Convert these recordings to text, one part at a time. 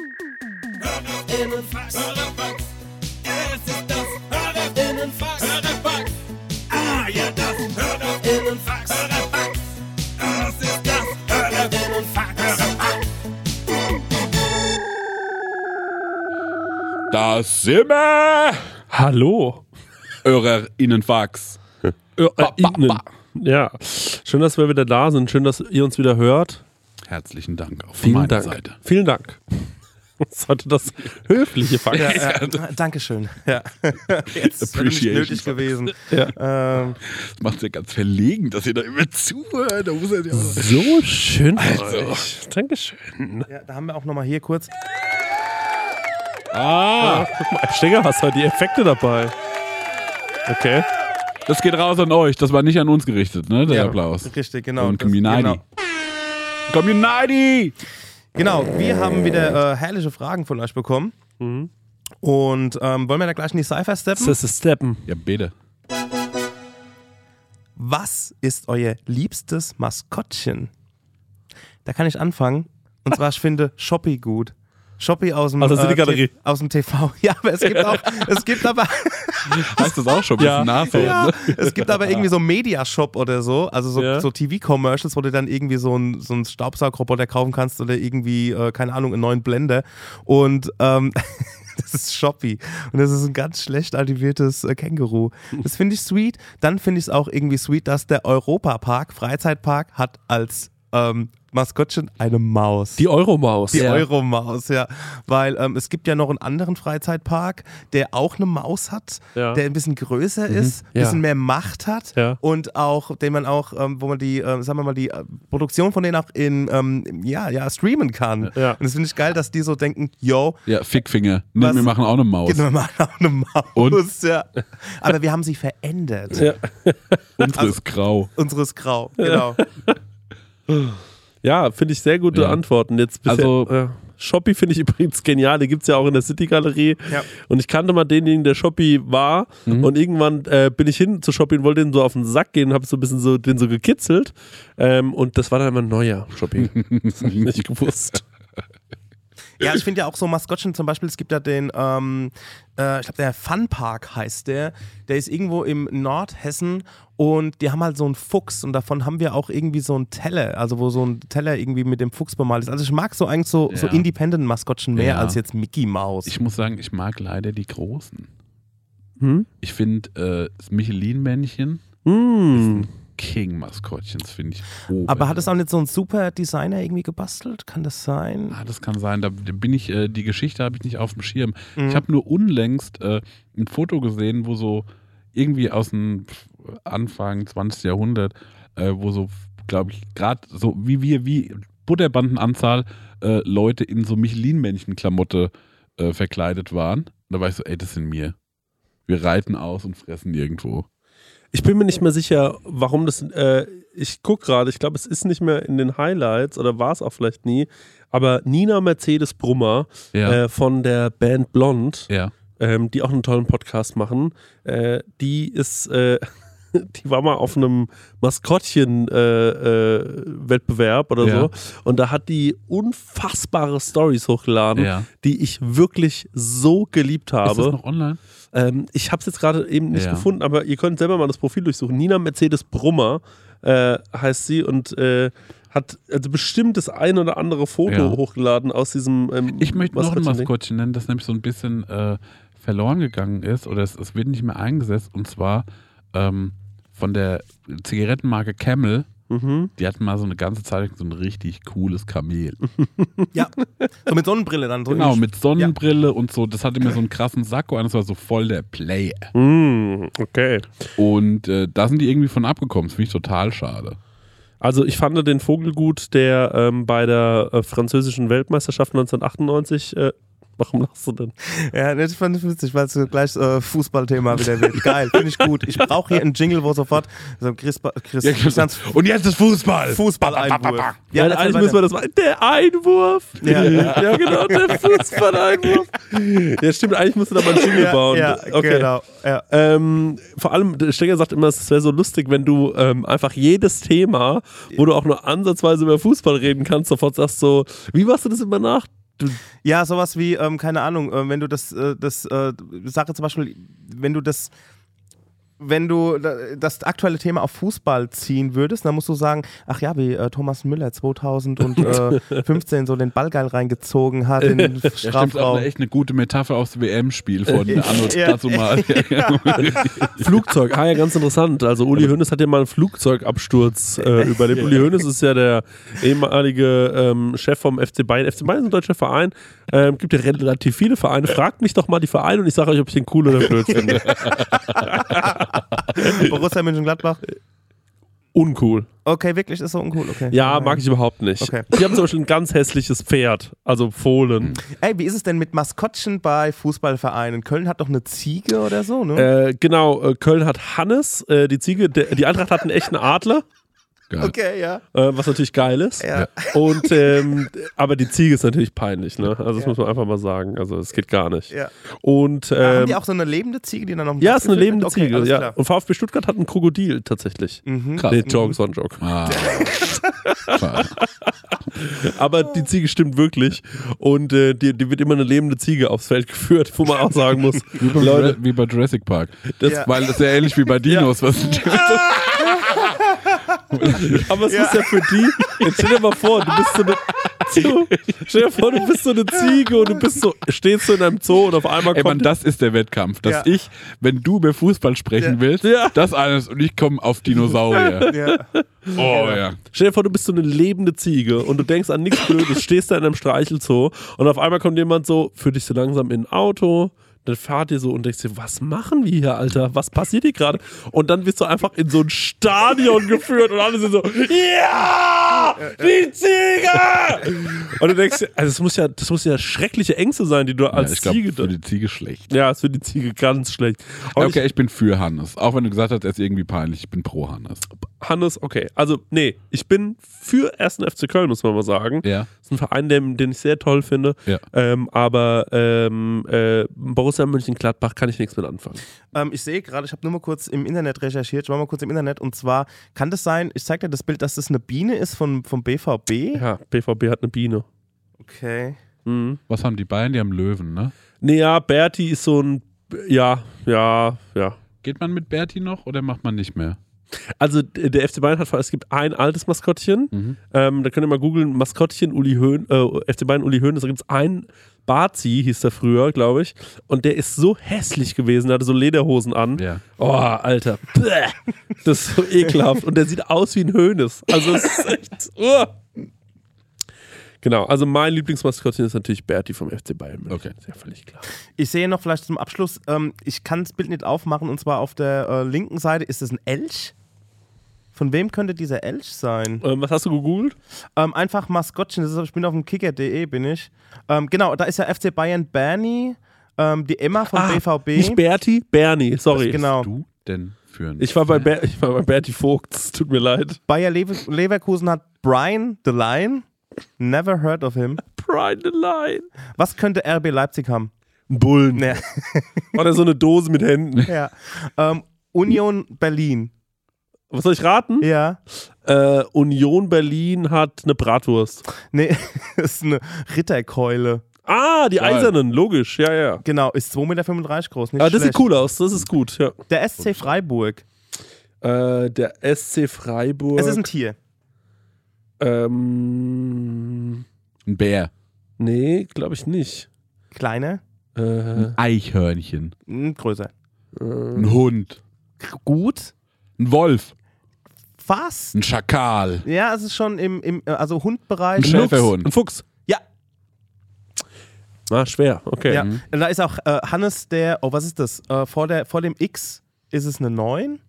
Hörerinnenfax. Hörerfax. Es ist das Hörerinnenfax. Hörerfax. Ah, ja, das Hörerinnenfax. Hörerfax. Es ist das Hörerinnenfax. Hörerfax. Da sind wir! Hallo. Hörerinnenfax. Äh, ba. Ja, schön, dass wir wieder da sind. Schön, dass ihr uns wieder hört. Herzlichen Dank von Vielen meiner Dank. Seite. Vielen Dank. Das sollte das höfliche Fakt Ja, sein. ja, Dankeschön. Ja. Jetzt ist nicht nötig gewesen. Ja. Ähm, Das macht ja ganz verlegen, dass ihr da immer zuhört. Da muss er ja So schön Also. euch. Dankeschön. ja, da haben wir auch nochmal hier kurz. ah, Guck mal, Stenger, hast heute die Effekte dabei. Okay. das geht raus an euch. Das war nicht an uns gerichtet, ne? Der Ja, Applaus. Richtig, genau. Und Community. Genau. Community! Genau, wir haben wieder äh, herrliche Fragen von euch bekommen. Und ähm, wollen wir da gleich in die Cypher steppen? Das ist Steppen. Ja, bitte. Was ist euer liebstes Maskottchen? Da kann ich anfangen. Und zwar, ich finde Shoppy gut. Shoppy aus dem, Aus der City-Galerie. T- aus dem TV. Ja, aber es gibt auch, es gibt aber, Heißt das auch schon? Ein Ja. bisschen Nase, ja, ne? es gibt aber irgendwie so Media-Shop oder so, also so, Ja. so TV-Commercials, wo du dann irgendwie so einen so einen Staubsaugroboter kaufen kannst oder irgendwie, äh, keine Ahnung, einen neuen Blender. Und ähm, das ist Shoppy. Und das ist ein ganz schlecht aktiviertes äh, Känguru. Das finde ich sweet. Dann finde ich es auch irgendwie sweet, dass der Europa-Park, Freizeitpark, hat als ähm, Maskottchen eine Maus. Die Euromaus. Die Ja. Euromaus, ja. Weil ähm, es gibt ja noch einen anderen Freizeitpark, der auch eine Maus hat, Ja. der ein bisschen größer ist, ein Ja. bisschen mehr Macht hat Ja. und auch, den man auch, ähm, wo man die, äh, sagen wir mal, die äh, Produktion von denen auch in, ähm, ja, ja, streamen kann. Ja. Und das finde ich geil, dass die so denken, yo, Ja, Fickfinger. Ne, Was? wir machen auch eine Maus. genau, wir machen auch eine Maus. Und? Ja. Aber wir haben sie verändert. Ja. Unsere ist grau. Unseres Grau, genau. Ja, finde ich sehr gute Ja. Antworten. Jetzt bisher, Also- äh, Shopee finde ich übrigens genial. Die gibt es ja auch in der City-Galerie. Ja. Und ich kannte mal denjenigen, der Shopee war. Und irgendwann äh, bin ich hin zu Shopee und wollte den so auf den Sack gehen und habe so ein bisschen so, den so gekitzelt. Ähm, und das war dann immer ein neuer Shopee. das habe ich nicht gewusst. Ja, ich finde ja auch so Maskottchen zum Beispiel, es gibt ja den, ähm, äh, ich glaube, der Funpark heißt der. Der ist irgendwo im Nordhessen und die haben halt so einen Fuchs und davon haben wir auch irgendwie so einen Teller, also wo so ein Teller irgendwie mit dem Fuchs bemalt ist. Also ich mag so eigentlich so, so Ja. Independent-Maskottchen mehr Ja. als jetzt Mickey Mouse. Ich muss sagen, ich mag leider die Großen. Hm? Ich finde äh, das Michelin-Männchen Hm. King-Maskottchen, das finde ich Aber hat es auch nicht so ein super Designer irgendwie gebastelt? Kann das sein? Ah, das kann sein. Da bin ich, äh, die Geschichte habe ich nicht auf dem Schirm. Mhm. Ich habe nur unlängst äh, ein Foto gesehen, wo so irgendwie aus dem Anfang 20. Jahrhundert, äh, wo so, glaube ich, gerade so wie wir, wie Butterbandenanzahl äh, Leute in so Michelin-Männchen-Klamotte äh, verkleidet waren. Und da war ich so, ey, das sind wir. Wir reiten aus und fressen irgendwo. Ich bin mir nicht mehr sicher, warum das. Äh, ich gucke gerade, ich glaube, es ist nicht mehr in den Highlights oder war es auch vielleicht nie. Aber Nina Mercedes Brummer Ja. äh, von der Band Blond, ja. ähm, die auch einen tollen Podcast machen, äh, die ist. Äh, die war mal auf einem Maskottchen-Wettbewerb oder Ja. so. Und da hat die unfassbare Stories hochgeladen, die ich wirklich so geliebt Ist das habe. noch online? Ähm, ich habe es jetzt gerade eben nicht Ja. gefunden, aber ihr könnt selber mal das Profil durchsuchen. Nina Mercedes Brummer äh, heißt sie und äh, hat also bestimmt das ein oder andere Foto Ja. hochgeladen aus diesem. Ähm, Ich möchte noch ein. Maskottchen nennen, das nämlich so ein bisschen äh, verloren gegangen ist oder es, es wird nicht mehr eingesetzt und zwar ähm, von der Zigarettenmarke Camel. Mhm. Die hatten mal so eine ganze Zeit so ein richtig cooles Kamel. Ja. So mit Sonnenbrille dann. So Genau, mit Sonnenbrille und so. Das hatte mir so einen krassen Sakko an, das war so voll der Player. Mm, okay. Und äh, da sind die irgendwie von abgekommen. Das finde ich total schade. Also ich fand den Vogel gut, der ähm, bei der äh, französischen Weltmeisterschaft 1998. Äh, warum lachst du denn? Ja, das fand ich witzig, weil es gleich äh, Fußballthema wieder wird. Geil, finde ich gut. Ich brauche hier einen Jingle, wo sofort so Chris, Chris, Christians und jetzt ist Fußball. Fußballeinwurf. Ja, erzähl eigentlich müssen wir das machen. Der Einwurf. Ja. ja genau, der Fußballeinwurf. Ja, stimmt, eigentlich musst du da mal einen Jingle ja, bauen. ja, okay. genau. Ja. Ähm, vor allem, der Stenger sagt immer, es wäre so lustig, wenn du ähm, einfach jedes Thema, wo du auch nur ansatzweise über Fußball reden kannst, sofort sagst so, wie machst du das immer nach? Ja, sowas wie, ähm, keine Ahnung, äh, wenn du das, äh, das äh, Sache zum Beispiel, wenn du das, wenn du da- das aktuelle Thema auf Fußball ziehen würdest, dann musst du sagen, ach ja, wie äh, Thomas Müller 2015 so den Ball geil reingezogen hat in den Ja, stimmt, auch Strafraum. eine, echt eine gute Metapher aufs WM-Spiel von Äh, Anno ja, dazu mal. Flugzeug, ah ja, ganz interessant. Also Uli Hoeneß hat ja mal einen Flugzeugabsturz äh, überlebt. Uli Hoeneß ist ja der ehemalige ähm, Chef vom FC Bayern. FC Bayern ist ein deutscher Verein. Ähm, gibt ja relativ viele Vereine. Fragt mich doch mal die Vereine und ich sage euch, ob ich den cool oder blöd finde. Borussia Mönchengladbach. Uncool. Okay, wirklich, ist so uncool, okay. Ja, mag ich überhaupt nicht. Okay. Die haben zum Beispiel ein ganz hässliches Pferd, also Fohlen. Ey, wie ist es denn mit Maskottchen bei Fußballvereinen? Köln hat doch eine Ziege oder so, ne? Äh, genau, äh, Köln hat Hannes, äh, die Ziege, der, die Eintracht hat einen echten Adler, Geil. okay, ja. äh, was natürlich geil ist. Ja. Und ähm, aber die Ziege ist natürlich peinlich, ne? Also das Ja. muss man einfach mal sagen. Also es geht gar nicht. ja. Und Ah, ähm, haben die auch so eine lebende Ziege, die dann noch ja, ist eine lebende okay, Ziege. Ja. klar. Und VfB Stuttgart hat ein Krokodil tatsächlich. Mhm. Krass. Nee, Joke, so ein Joke. Ah. Schade. Aber die Ziege stimmt wirklich. Und äh, die, die wird immer eine lebende Ziege aufs Feld geführt, wo man auch sagen muss, Wie, bei Leute, wie bei Jurassic Park. das, Ja. Weil das ist ja ähnlich wie bei Dinos. Was aber es Ja. ist ja für die, jetzt stell dir mal vor, du bist so eine, so, stell dir vor, du bist so eine Ziege und du bist so, stehst so in einem Zoo und auf einmal Ey, Mann, kommt das ist der Wettkampf, dass Ja. ich, wenn du über Fußball sprechen Ja. willst, Ja. das alles und ich komme auf Dinosaurier. Ja. Oh ja. Stell dir vor, du bist so eine lebende Ziege und du denkst an nichts Blödes, stehst da in einem Streichelzoo und auf einmal kommt jemand so, führt dich so langsam in ein Auto, dann fahrt ihr so und denkst dir, was machen wir hier, Alter? Was passiert hier gerade? Und dann wirst du einfach in so ein Stadion geführt und alle sind so, ja, die Ziege! Und du denkst dir, also das muss ja, das muss ja schreckliche Ängste sein, die du ja als ich glaube, Ziege. für die Ziege schlecht. ja, ist für die Ziege ganz schlecht. Aber Okay, ich bin für Hannes. Auch wenn du gesagt hast, er ist irgendwie peinlich. Ich bin pro Hannes. Hannes, okay. Also, nee, ich bin für 1. FC Köln, muss man mal sagen. Ja. Ein Verein, den, den ich sehr toll finde. Ja. Ähm, aber ähm, äh, Borussia Mönchengladbach kann ich nichts mit anfangen. Ähm, ich sehe gerade, ich habe nur mal kurz im Internet recherchiert. Ich war mal kurz im Internet und zwar kann das sein, ich zeige dir das Bild, dass das eine Biene ist von, vom BVB. Ja, BVB hat eine Biene. Okay. Mhm. Was haben die Bayern? Die haben Löwen, ne? Nee, ja, Berti ist so ein. Ja, ja, ja. Geht man mit Berti noch oder macht man nicht mehr? Also der FC Bayern hat, es gibt ein altes Maskottchen, Mhm. ähm, da könnt ihr mal googeln, Maskottchen Uli Höhn, äh, FC Bayern Uli Hoeneß, da gibt es einen, Bazi hieß der früher, glaube ich, und der ist so hässlich gewesen, der hatte so Lederhosen an. Ja. Oh, Alter. Bäh. Das ist so ekelhaft. Und der sieht aus wie ein Hönes. Also es ist echt. Oh. Genau, also mein Lieblingsmaskottchen ist natürlich Berti vom FC Bayern. München. Okay. Ist ja völlig klar. Ich sehe noch vielleicht zum Abschluss, ähm, ich kann das Bild nicht aufmachen und zwar auf der äh, linken Seite ist das ein Elch. Von wem könnte dieser Elch sein? Ähm, was hast du gegoogelt? Ähm, einfach Maskottchen, das ist, ich bin auf dem kicker.de, bin ich. Ähm, genau, da ist ja FC Bayern Bernie, ähm, die Emma vom BVB. Ah, Nicht Berti, Bernie, sorry. Genau. Du denn für Ich war, bei Ber ich war bei Berti Vogt, es tut mir leid. Bayer Lever Leverkusen hat Brian the Lion. Never heard of him. Brian the Line. Was könnte RB Leipzig haben? Ein Bullen. Ja. Oder so eine Dose mit Händen. ja. Ähm, Union Berlin. Was soll ich raten? Ja. Äh, Union Berlin hat eine Bratwurst. Nee, das ist eine Ritterkeule. Ah, die Geil. Eisernen, logisch, ja, ja. Genau, ist 2,35 Meter groß. Nicht Aber das schlecht. sieht cool aus, das ist gut, ja. Der SC Freiburg. Äh, der SC Freiburg. Es ist ein Tier. ähm, Ein Bär. nee, glaube ich nicht. Kleiner, Äh, Ein Eichhörnchen. mm, größer. äh, Ein Hund. Gut. Ein Wolf. Fast. Ein Schakal. Ja, es ist schon im, im also Ein Hundbereich. Schäferhund. ein Fuchs. Ja. Ah, schwer, okay. Ja. Mhm. Und da ist auch äh, Hannes der, oh, was ist das? Äh, vor, der, vor dem X ist es eine 9.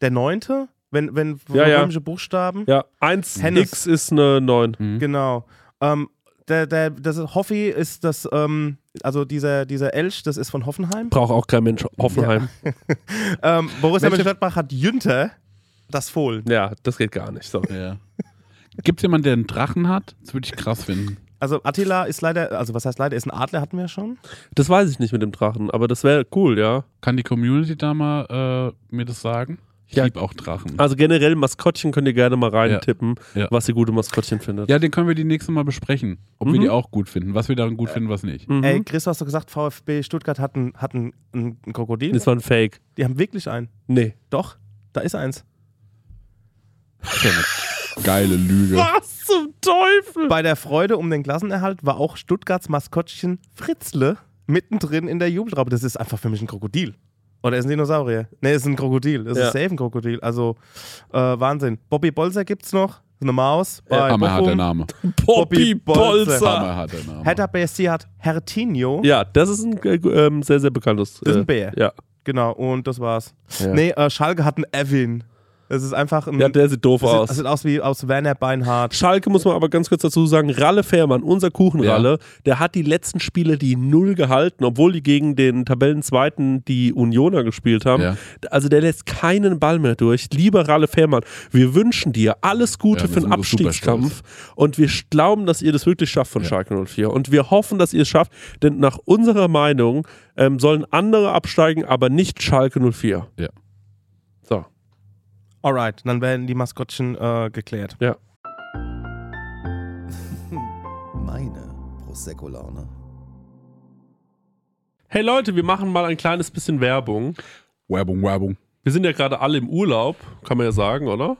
Der neunte, wenn, wenn Ja, ja. römische Buchstaben. Ja, 1 Hennes. X ist eine 9. Mhm. Genau. Ähm, der, der, das Hoffi ist das, ähm, also dieser, dieser Elch, das ist von Hoffenheim. Braucht auch kein Mensch Hoffenheim. Ähm, Borussia Mönchengladbach hat Jünter, das Fohlen. Ja. das geht gar nicht. Sorry. Ja. Gibt es jemanden, der einen Drachen hat? Das würde ich krass finden. Also Attila ist leider, also was heißt leider, ist ein Adler, hatten wir ja schon. Das weiß ich nicht mit dem Drachen, aber das wäre cool, ja. Kann die Community da mal äh, mir das sagen? Ich Ja. liebe auch Drachen. Also generell Maskottchen könnt ihr gerne mal reintippen, Ja. was ihr gute Maskottchen findet. Ja, den können wir die nächste Mal besprechen. Ob wir Mhm. die auch gut finden. Was wir daran gut finden, was nicht. Mhm. Ey, Chris, du hast doch gesagt, VfB Stuttgart hat einen hat einen- einen Krokodil. das war ein Fake. Die haben wirklich einen. Nee. Doch, da ist eins. Geile Lüge. Was zum Teufel? Bei der Freude um den Klassenerhalt war auch Stuttgarts Maskottchen Fritzle mittendrin in der Jubeltraube. Das ist einfach für mich ein Krokodil. Oder ist ein Dinosaurier? Ne, ist ein Krokodil. Das Ja. ist safe ein Krokodil. Also äh, Wahnsinn. Bobby Bolzer gibt's noch. Eine Maus. Bei Hammer hat der. Name. Bobby Bobby Bolzer. Hammer hat der Name. Hertha BSC hat Hertinho. Ja, das ist ein äh, ähm, sehr, sehr bekanntes. Das ist äh, ein Bär. Ja. Genau, und das war's. Ja. Nee, äh, Schalke hat einen Evan. Das ist einfach ein. ja, der sieht doof das aus. sieht, das sieht aus wie aus Werner Beinhardt. Schalke muss man aber ganz kurz dazu sagen, Ralle Fährmann, unser Kuchenralle, der hat die letzten Spiele die Null gehalten, obwohl die gegen den Tabellenzweiten die Unioner gespielt haben. Ja. Also der lässt keinen Ball mehr durch. Lieber Ralle Fährmann, wir wünschen dir alles Gute Ja, für den Abstiegskampf und wir glauben, dass ihr das wirklich schafft von Ja. Schalke 04 und wir hoffen, dass ihr es schafft, denn nach unserer Meinung ähm, sollen andere absteigen, aber nicht Schalke 04. Ja. Alright, dann werden die Maskottchen äh, geklärt. Meine Prosecco-Laune. Hey Leute, wir machen mal ein kleines bisschen Werbung. Werbung, Werbung. Wir sind ja gerade alle im Urlaub, kann man ja sagen, oder?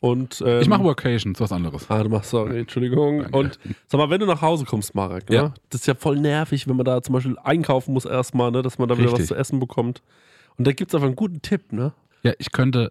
Und, ähm, Ich mache Workations, was anderes. Ah, du machst, sorry, Entschuldigung. Danke. Und sag mal, wenn du nach Hause kommst, Marek, ne? Ja. das ist ja voll nervig, wenn man da zum Beispiel einkaufen muss erstmal, ne? dass man da wieder was zu essen bekommt. Und da gibt es einfach einen guten Tipp, ne? Ja, ich könnte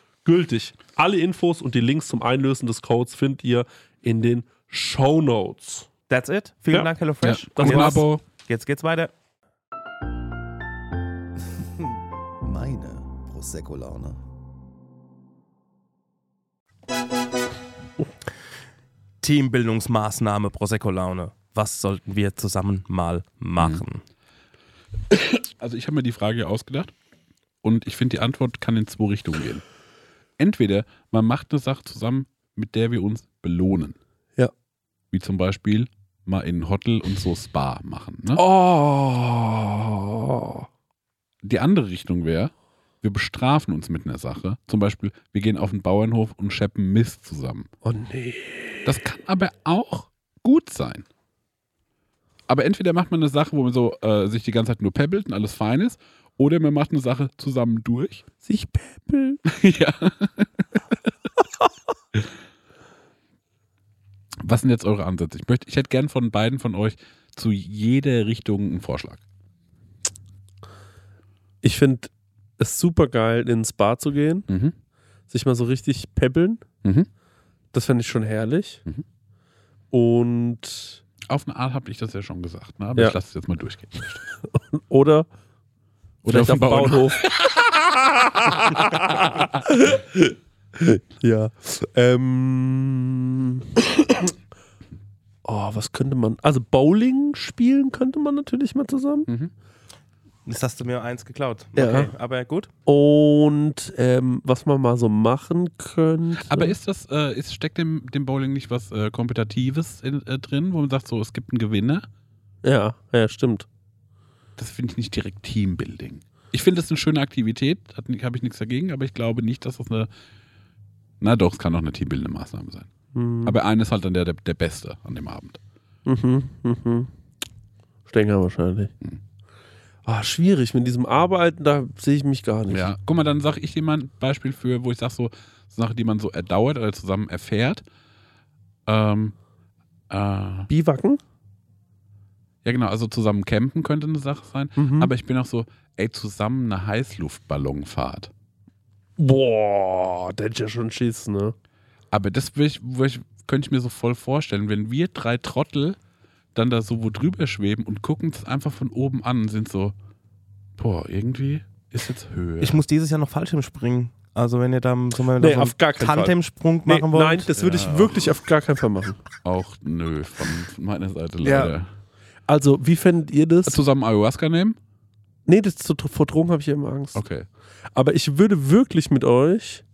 gültig. Alle Infos und die Links zum Einlösen des Codes findet ihr in den Show Notes. That's it. Vielen Ja. Dank, Ja. HelloFresh. Das Gutes war's. Abo. Jetzt geht's weiter. Meine Prosecco-Laune. Teambildungsmaßnahme Prosecco-Laune. Was sollten wir zusammen mal machen? Also ich habe mir die Frage ausgedacht und ich finde, die Antwort kann in zwei Richtungen gehen. Entweder man macht eine Sache zusammen, mit der wir uns belohnen. Ja. Wie zum Beispiel mal in Hotel und so Spa machen. Ne? Oh. Die andere Richtung wäre, wir bestrafen uns mit einer Sache. Zum Beispiel, wir gehen auf den Bauernhof und scheppen Mist zusammen. Oh nee. Das kann aber auch gut sein. Aber entweder macht man eine Sache, wo man so äh, sich die ganze Zeit nur pebbelt und alles fein ist, oder man macht eine Sache zusammen durch. Sich peppeln. ja. Was sind jetzt eure Ansätze? Ich, möchte, ich hätte gern von beiden von euch zu jeder Richtung einen Vorschlag. Ich finde es super geil, in ein Spa zu gehen, Mhm. sich mal so richtig peppeln. Mhm. Das fände ich schon herrlich. Mhm. Und Auf eine Art habe ich das ja schon gesagt, ne? aber Ja. ich lasse es jetzt mal durchgehen. oder Oder auf dem Bauernhof. ja. Ähm, oh, was könnte man? Also Bowling spielen könnte man natürlich mal zusammen. Mhm. Jetzt hast du mir eins geklaut. Ja. Okay, aber gut. Und ähm, was man mal so machen könnte. Aber ist das, äh, ist, steckt dem, dem Bowling nicht was äh, Kompetitives in, äh, drin, wo man sagt, so, es gibt einen Gewinner? ja, ja, stimmt. Das finde ich nicht direkt Teambuilding. Ich finde es eine schöne Aktivität, habe ich nichts dagegen, aber ich glaube nicht, dass das eine. Na doch, es kann auch eine teambildende Maßnahme sein. Hm. Aber einer ist halt dann der, der, der Beste an dem Abend. Mhm, mhm. Stenger wahrscheinlich. Mhm. Ah, schwierig. Mit diesem Arbeiten, da sehe ich mich gar nicht. Ja, guck mal, dann sage ich dir mal ein Beispiel für, wo ich sage, so Sachen, die man so erdauert oder zusammen erfährt. Ähm, äh, ja, genau, also zusammen campen könnte eine Sache sein. Mhm. Aber ich bin auch so, ey, zusammen eine Heißluftballonfahrt. Boah, der hätte ja schon Schiss, ne? Aber das will ich, will ich, könnte ich mir so voll vorstellen, wenn wir drei Trottel dann da so wo drüber schweben und gucken es einfach von oben an und sind so, boah, irgendwie ist jetzt Höhe. Ich muss dieses Jahr noch Fallschirm springen. Also wenn ihr da so mal Nee, so auf gar keinen Fall. Tandemsprung Nee, machen wollt. nein, das würde ich wirklich auf gar keinen Fall machen. auch nö, von, von meiner Seite Ja. Also, wie fändet ihr das? Zusammen Ayahuasca nehmen? Nee, das zu, vor Drogen habe ich ja immer Angst. Okay. Aber ich würde wirklich mit euch,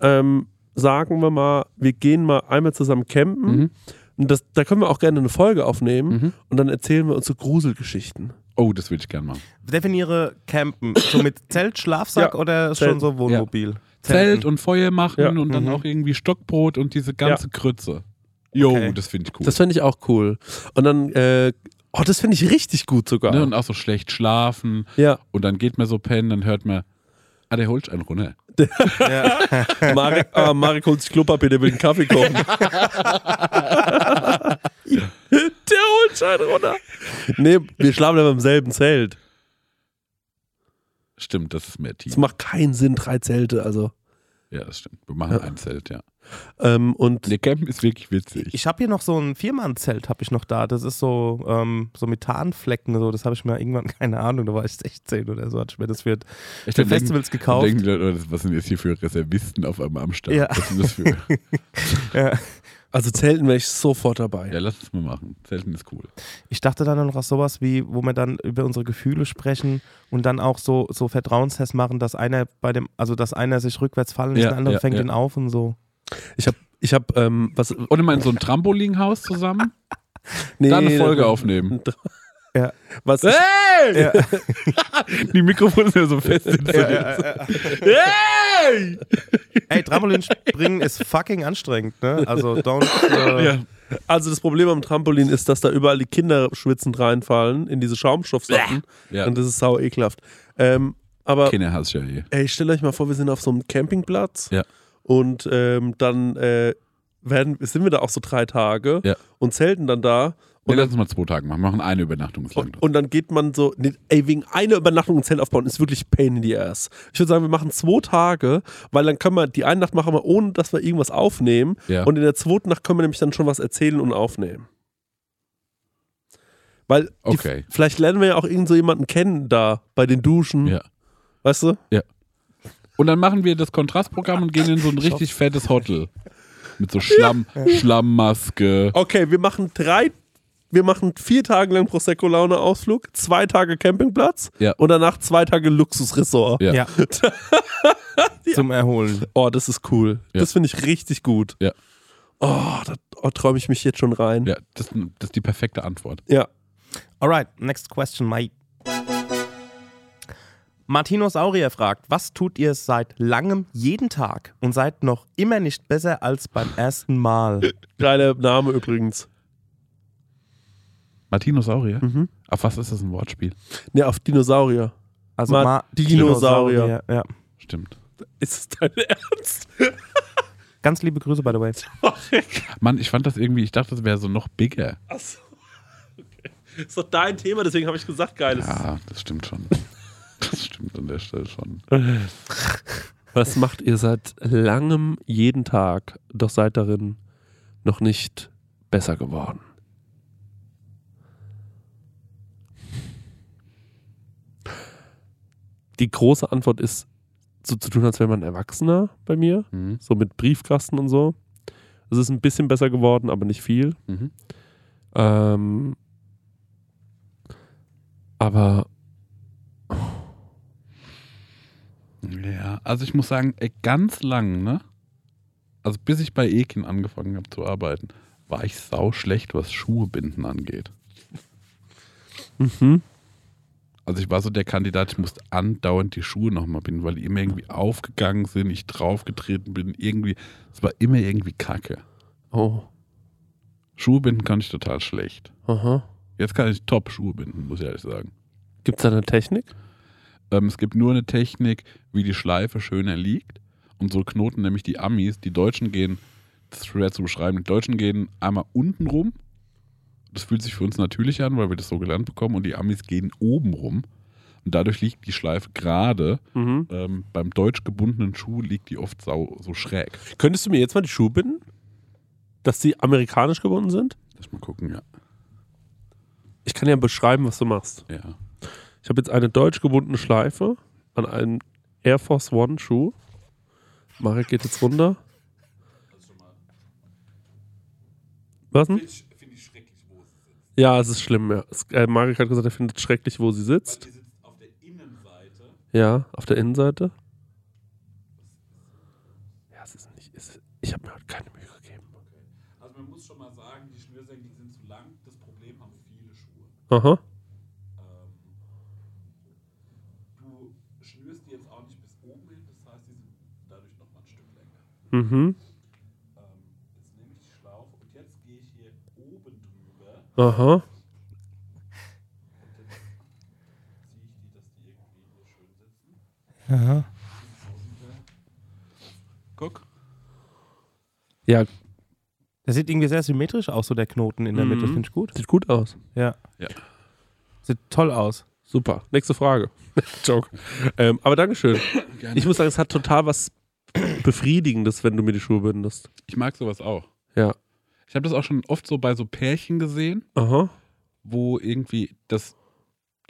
ähm, sagen wir mal, wir gehen mal einmal zusammen campen. Mhm. Und das, da können wir auch gerne eine Folge aufnehmen. Mhm. Und dann erzählen wir uns so Gruselgeschichten. Oh, das würde ich gerne machen. Definiere Campen. So mit Zelt, Schlafsack Ja, oder Zelt. schon so Wohnmobil? Zelt und Feuer machen Ja. und dann Mhm. auch irgendwie Stockbrot und diese ganze Krütze. Jo, Okay. das finde ich cool. Das fände ich auch cool. Und dann, äh, oh, das finde ich richtig gut sogar. ne? Und auch so schlecht schlafen ja, und dann geht man so pennen, dann hört man, ah, der holt einen runter. Marek, ah, Marek holt sich Klopapier, der will einen Kaffee kochen. der holt einen runter. Nee, wir schlafen aber im selben Zelt. Stimmt, das ist mehr Team. Es macht keinen Sinn, drei Zelte. Also. Ja, das stimmt. Wir machen ein Zelt, ja. Ähm, und Der Campen ist wirklich witzig. Ich habe hier noch so ein Viermann-Zelt, habe ich noch da. Das ist so, ähm, so Methanflecken, so. das habe ich mir irgendwann, keine Ahnung, da war ich 16 oder so, hatte ich mir das für, Ich für Festivals gekauft. Denken die Leute, oh, was sind jetzt hier für Reservisten auf einmal am Start? Ja. Was sind das für? ja. also Zelten wäre ich sofort dabei. ja, lass es mal machen. Zelten ist cool. Ich dachte dann noch sowas wie, wo wir dann über unsere Gefühle sprechen und dann auch so, so Vertrauenstests machen, dass einer bei dem, also dass einer sich rückwärts fallen lässt, Ja, der andere ja, fängt ja. ihn auf und so. Ich habe, ich habe, ähm, was? Und immer in so ein Trampolinhaus zusammen, Nee, da eine Folge aufnehmen. Ja. Was? Hey! Ja. Die Mikrofone sind ja so fest. Hey! Ey, Trampolinspringen ist fucking anstrengend, ne? Also don't. Äh, Ja. Also das Problem am Trampolin ist, dass da überall die Kinder schwitzend reinfallen in diese Schaumstoffsachen. Ja. Und das ist sau ekelhaft. Ähm, aber Kinder hast du ja hier. ey, stellt euch mal vor, wir sind auf so einem Campingplatz Ja. Und ähm, dann äh, werden, sind wir da auch so drei Tage Ja. und zelten dann da. Und Und lass uns mal zwei Tage machen. Wir machen eine Übernachtung. Und, und dann geht man so, nee, ey, wegen einer Übernachtung ein Zelt aufbauen, ist wirklich Pain in the ass. Ich würde sagen, wir machen zwei Tage, weil dann können wir, die eine Nacht machen wir, ohne dass wir irgendwas aufnehmen. Ja. Und in der zweiten Nacht können wir nämlich dann schon was erzählen und aufnehmen. Weil die, Okay. vielleicht lernen wir ja auch irgend so jemanden kennen da bei den Duschen. Ja. Weißt du? Und dann machen wir das Kontrastprogramm und gehen in so ein richtig fettes Hotel. Mit so Schlamm, Schlammmaske. Okay, wir machen drei, wir machen vier Tage lang Prosecco-Laune-Ausflug, zwei Tage Campingplatz Ja. und danach zwei Tage Luxusressort. Ja. Ja. Zum Erholen. Oh, das ist cool. Ja. Das finde ich richtig gut. Ja. Oh, da oh, träume ich mich jetzt schon rein. Ja, das, das ist die perfekte Antwort. Ja. Alright, next question, Mike. Martino Saurier fragt, was tut ihr seit langem jeden Tag und seid noch immer nicht besser als beim ersten Mal? Geiler Name übrigens. Martinosaurier? Mhm. Auf was ist das ein Wortspiel? Ne, auf Dinosaurier. Also Ma- Ma Dinosaurier. Ja. Stimmt. Ist es dein Ernst? Ganz liebe Grüße, by the way. Mann, ich fand das irgendwie, ich dachte, das wäre so noch bigger. Achso. Okay. Ist doch dein Thema, deswegen habe ich gesagt, geiles. Ja, das stimmt schon. Das stimmt an der Stelle schon. Was macht ihr seit langem jeden Tag, doch seid darin noch nicht besser geworden? Die große Antwort ist, so zu tun, als wäre man Erwachsener bei mir, Mhm. so mit Briefkasten und so. Es ist ein bisschen besser geworden, aber nicht viel. Mhm. Ähm, aber Ja, also ich muss sagen, ey, ganz lang, ne? Also bis ich bei Ekin angefangen habe zu arbeiten, war ich sau schlecht, was Schuhe binden angeht. mhm. Also ich war so der Kandidat, ich musste andauernd die Schuhe nochmal binden, weil die immer irgendwie aufgegangen sind, ich draufgetreten bin, irgendwie, es war immer irgendwie kacke. oh, Schuhe binden kann ich total schlecht. aha. Jetzt kann ich top Schuhe binden, muss ich ehrlich sagen. Gibt es da eine Technik? Ähm, es gibt nur eine Technik, wie die Schleife schöner liegt. Und so Knoten, nämlich die Amis, die Deutschen gehen, das ist schwer zu beschreiben, die Deutschen gehen einmal unten rum. Das fühlt sich für uns natürlich an, weil wir das so gelernt bekommen. Und die Amis gehen oben rum. Und dadurch liegt die Schleife gerade. Mhm. Ähm, beim deutsch gebundenen Schuh liegt die oft sau, so schräg. Könntest du mir jetzt mal die Schuhe binden? Dass die amerikanisch gebunden sind? Lass mal gucken, ja. Ich kann ja beschreiben, was du machst. ja. Ich habe jetzt eine deutsch gebundene Schleife an einen Air Force One Schuh. Marek geht jetzt runter. Was denn? Ja, es ist schlimm. Ja. Es, äh, Marek hat gesagt, er findet es schrecklich, wo sie sitzt. Die sitzt auf der Innenseite. Ja, auf der Innenseite. Ja, es ist nicht. Es, ich habe mir heute keine Mühe gegeben. Also man muss schon mal sagen, die Schnürsenkel sind zu lang. Das Problem haben viele Schuhe. Aha. Ähm, du schnürst die jetzt auch nicht bis oben hin, das heißt, die sind dadurch noch mal ein Stück länger. Mhm. Ähm, jetzt nehme ich die Schlaufe und jetzt gehe ich hier oben drüber Aha. und jetzt ziehe ich die, dass die irgendwie hier schön sitzen. Ja. Guck. Ja, Der sieht irgendwie sehr symmetrisch aus, so der Knoten in der Mitte. Mhm. Finde ich gut. sieht gut aus. Ja. Ja. Sieht toll aus. Super. Nächste Frage. Joke. Ähm, aber Dankeschön. Gerne. Ich muss sagen, es hat total was Befriedigendes, wenn du mir die Schuhe bindest. Ich mag sowas auch. Ja. Ich habe das auch schon oft so bei so Pärchen gesehen, Aha. wo irgendwie das,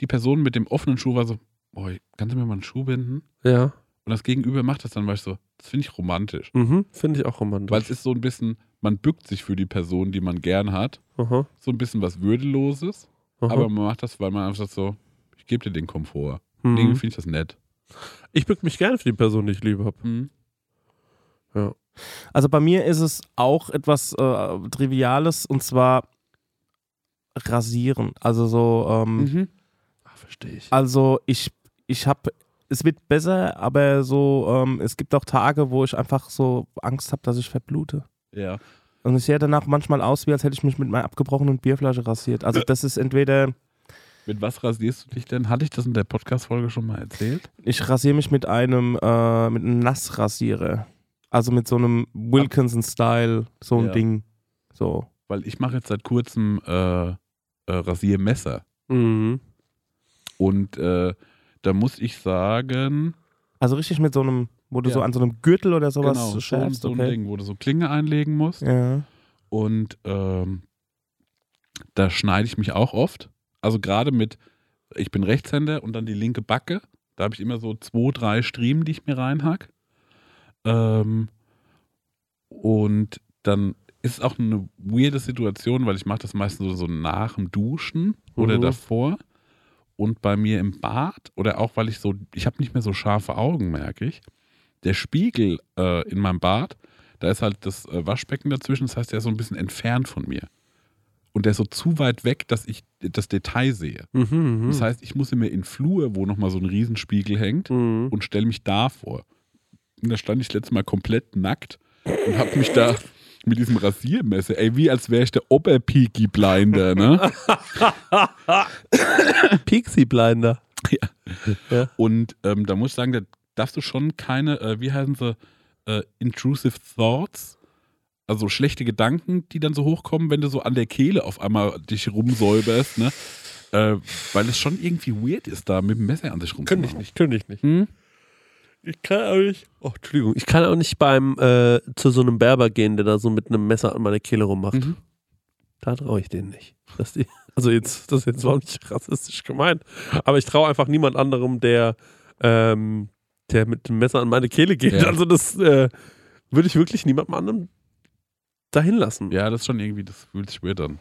die Person mit dem offenen Schuh war so, boah, kannst du mir mal einen Schuh binden? Ja. Und das Gegenüber macht das dann, weil ich so, das finde ich romantisch. Mhm. Finde ich auch romantisch. Weil es ist so ein bisschen, man bückt sich für die Person, die man gern hat. Aha. So ein bisschen was Würdeloses. Aha. Aber man macht das, weil man einfach so, ich gebe dir den Komfort. Mhm. Irgendwie finde ich das nett. Ich bück mich gerne für die Person, die ich lieb habe. Mhm. Ja. Also bei mir ist es auch etwas äh, Triviales und zwar rasieren. Also so, ähm, Mhm. Ach, verstehe ich. also ich, ich habe, es wird besser, aber so, ähm, es gibt auch Tage, wo ich einfach so Angst habe, dass ich verblute. Ja. Und ich sehe danach manchmal aus, wie als hätte ich mich mit meiner abgebrochenen Bierflasche rasiert. Also das ist entweder, Mit was rasierst du dich denn? Hatte ich das in der Podcast-Folge schon mal erzählt? ich rasiere mich mit einem, äh, mit einem Nassrasierer. Also mit so einem Wilkinson-Style, so ein Ja. Ding. So. Weil ich mache jetzt seit kurzem äh, äh, Rasiermesser. Mhm. Und äh, da muss ich sagen, Also richtig mit so einem, wo du Ja. so an so einem Gürtel oder sowas genau, so, schärfst, so ein okay. Ding, wo du so Klinge einlegen musst. Ja. Und ähm, da schneide ich mich auch oft. Also gerade mit, ich bin Rechtshänder und dann die linke Backe. Da habe ich immer so zwei, drei Striemen, die ich mir reinhack. Ähm, und dann ist es auch eine weirde Situation, weil ich mache das meistens so, so nach dem Duschen oder Mhm. davor. Und bei mir im Bad oder auch weil ich so, ich habe nicht mehr so scharfe Augen, merke ich. Der Spiegel äh, in meinem Bad, da ist halt das äh, Waschbecken dazwischen, das heißt, der ist so ein bisschen entfernt von mir. Und der ist so zu weit weg, dass ich das Detail sehe. Mhm, mhm. Das heißt, ich muss immer in Flur, wo nochmal so ein Riesenspiegel hängt, Mhm. und stelle mich da vor. Und da stand ich letztes Mal komplett nackt und habe mich da mit diesem Rasiermesser, ey, wie als wäre ich der Oberpeaky Blinder, ne? Pixie Blinder. Und ähm, da muss ich sagen, da darfst du schon keine, äh, wie heißen sie, äh, intrusive thoughts, also schlechte Gedanken, die dann so hochkommen, wenn du so an der Kehle auf einmal dich rumsäuberst, ne? Äh, weil es schon irgendwie weird ist, da mit dem Messer an sich Könnte ich rumzumachen. nicht, könnte ich nicht. Hm? Ich kann auch nicht. Oh, Entschuldigung. Ich kann auch nicht beim äh, zu so einem Berber gehen, der da so mit einem Messer an meine Kehle rummacht. Mhm. Da traue ich denen nicht. Dass die, also jetzt, das ist jetzt überhaupt nicht rassistisch gemeint. Aber ich traue einfach niemand anderem, der, ähm, der mit dem Messer an meine Kehle geht. Ja. Also das äh, würde ich wirklich niemandem anderem dahin lassen. Ja, das ist schon irgendwie, das fühlt sich weird an.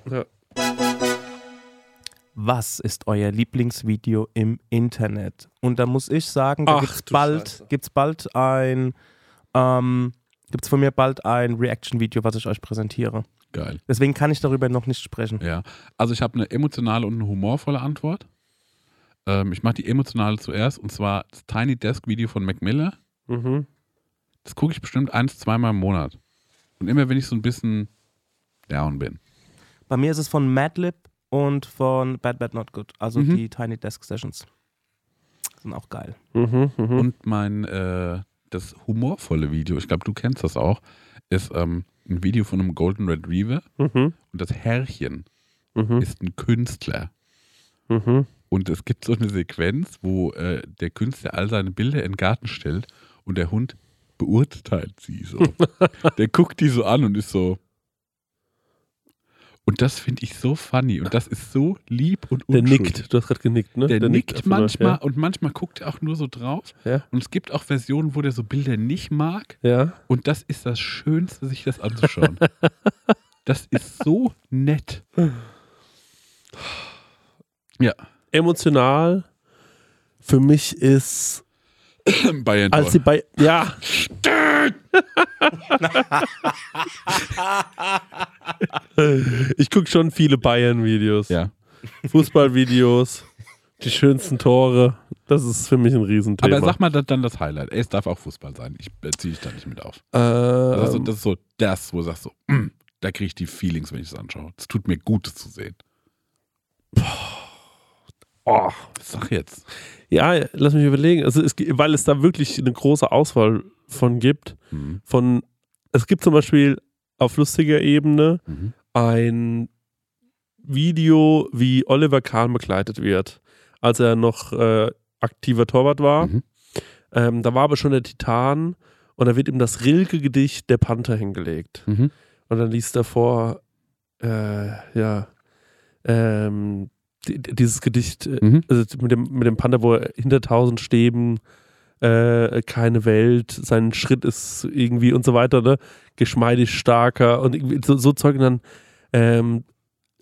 Was ist euer Lieblingsvideo im Internet? Und da muss ich sagen, da gibt es bald, Scheiße. gibt's bald ein, ähm, gibt es von mir bald ein Reaction-Video, was ich euch präsentiere. Geil. Deswegen kann ich darüber noch nicht sprechen. Ja, also ich habe eine emotionale und eine humorvolle Antwort. Ähm, ich mache die emotionale zuerst und zwar das Tiny Desk Video von Mac Miller. Mhm. Das gucke ich bestimmt eins, zweimal im Monat. Und immer wenn ich so ein bisschen down bin. Bei mir ist es von Madlib und von Bad Bad Not Good, also Mhm. die Tiny Desk Sessions. Sind auch geil. Mhm. Mhm. Und mein, äh, das humorvolle Video, ich glaube, du kennst das auch, ist ähm, ein Video von einem Golden Retriever Mhm. und das Herrchen Mhm. ist ein Künstler. Mhm. Und es gibt so eine Sequenz, wo äh, der Künstler all seine Bilder in den Garten stellt und der Hund beurteilt sie so. der guckt die so an und ist so. Und das finde ich so funny und das ist so lieb und Der unschuldig. nickt. Du hast gerade genickt, ne? Der, nickt einfach nur, manchmal und manchmal guckt er auch nur so drauf. Ja. Und es gibt auch Versionen, wo der so Bilder nicht mag. Ja. ja. Und das ist das Schönste, sich das anzuschauen. das ist so nett. Ja, Emotional für mich ist, Bayern. als sie bei. Ja. ich gucke schon viele Bayern-Videos. ja. Fußballvideos, die schönsten Tore. Das ist für mich ein Riesenthema. Aber sag mal dann das Highlight. Ey, Es darf auch Fußball sein. Ich beziehe dich da nicht mit auf. ähm, Das ist, so, das ist so das, wo du sagst so, mm, da kriege ich die Feelings, wenn ich es anschaue. Es tut mir gut, das zu sehen. oh. Sag jetzt. Ja, lass mich überlegen. Also es, weil es da wirklich eine große Auswahl von gibt. Mhm. Von, es gibt zum Beispiel auf lustiger Ebene Mhm. ein Video, wie Oliver Kahn begleitet wird, als er noch äh, aktiver Torwart war. Mhm. Ähm, da war aber schon der Titan und da wird ihm das Rilke-Gedicht Der Panther hingelegt. Mhm. Und dann liest er vor, äh, ja, ähm, die, dieses Gedicht äh, Mhm. also mit dem, mit dem Panther, wo er hinter tausend Stäben äh, keine Welt, sein Schritt ist irgendwie und so weiter, ne? Geschmeidig starker und so, so Zeug und dann, ähm,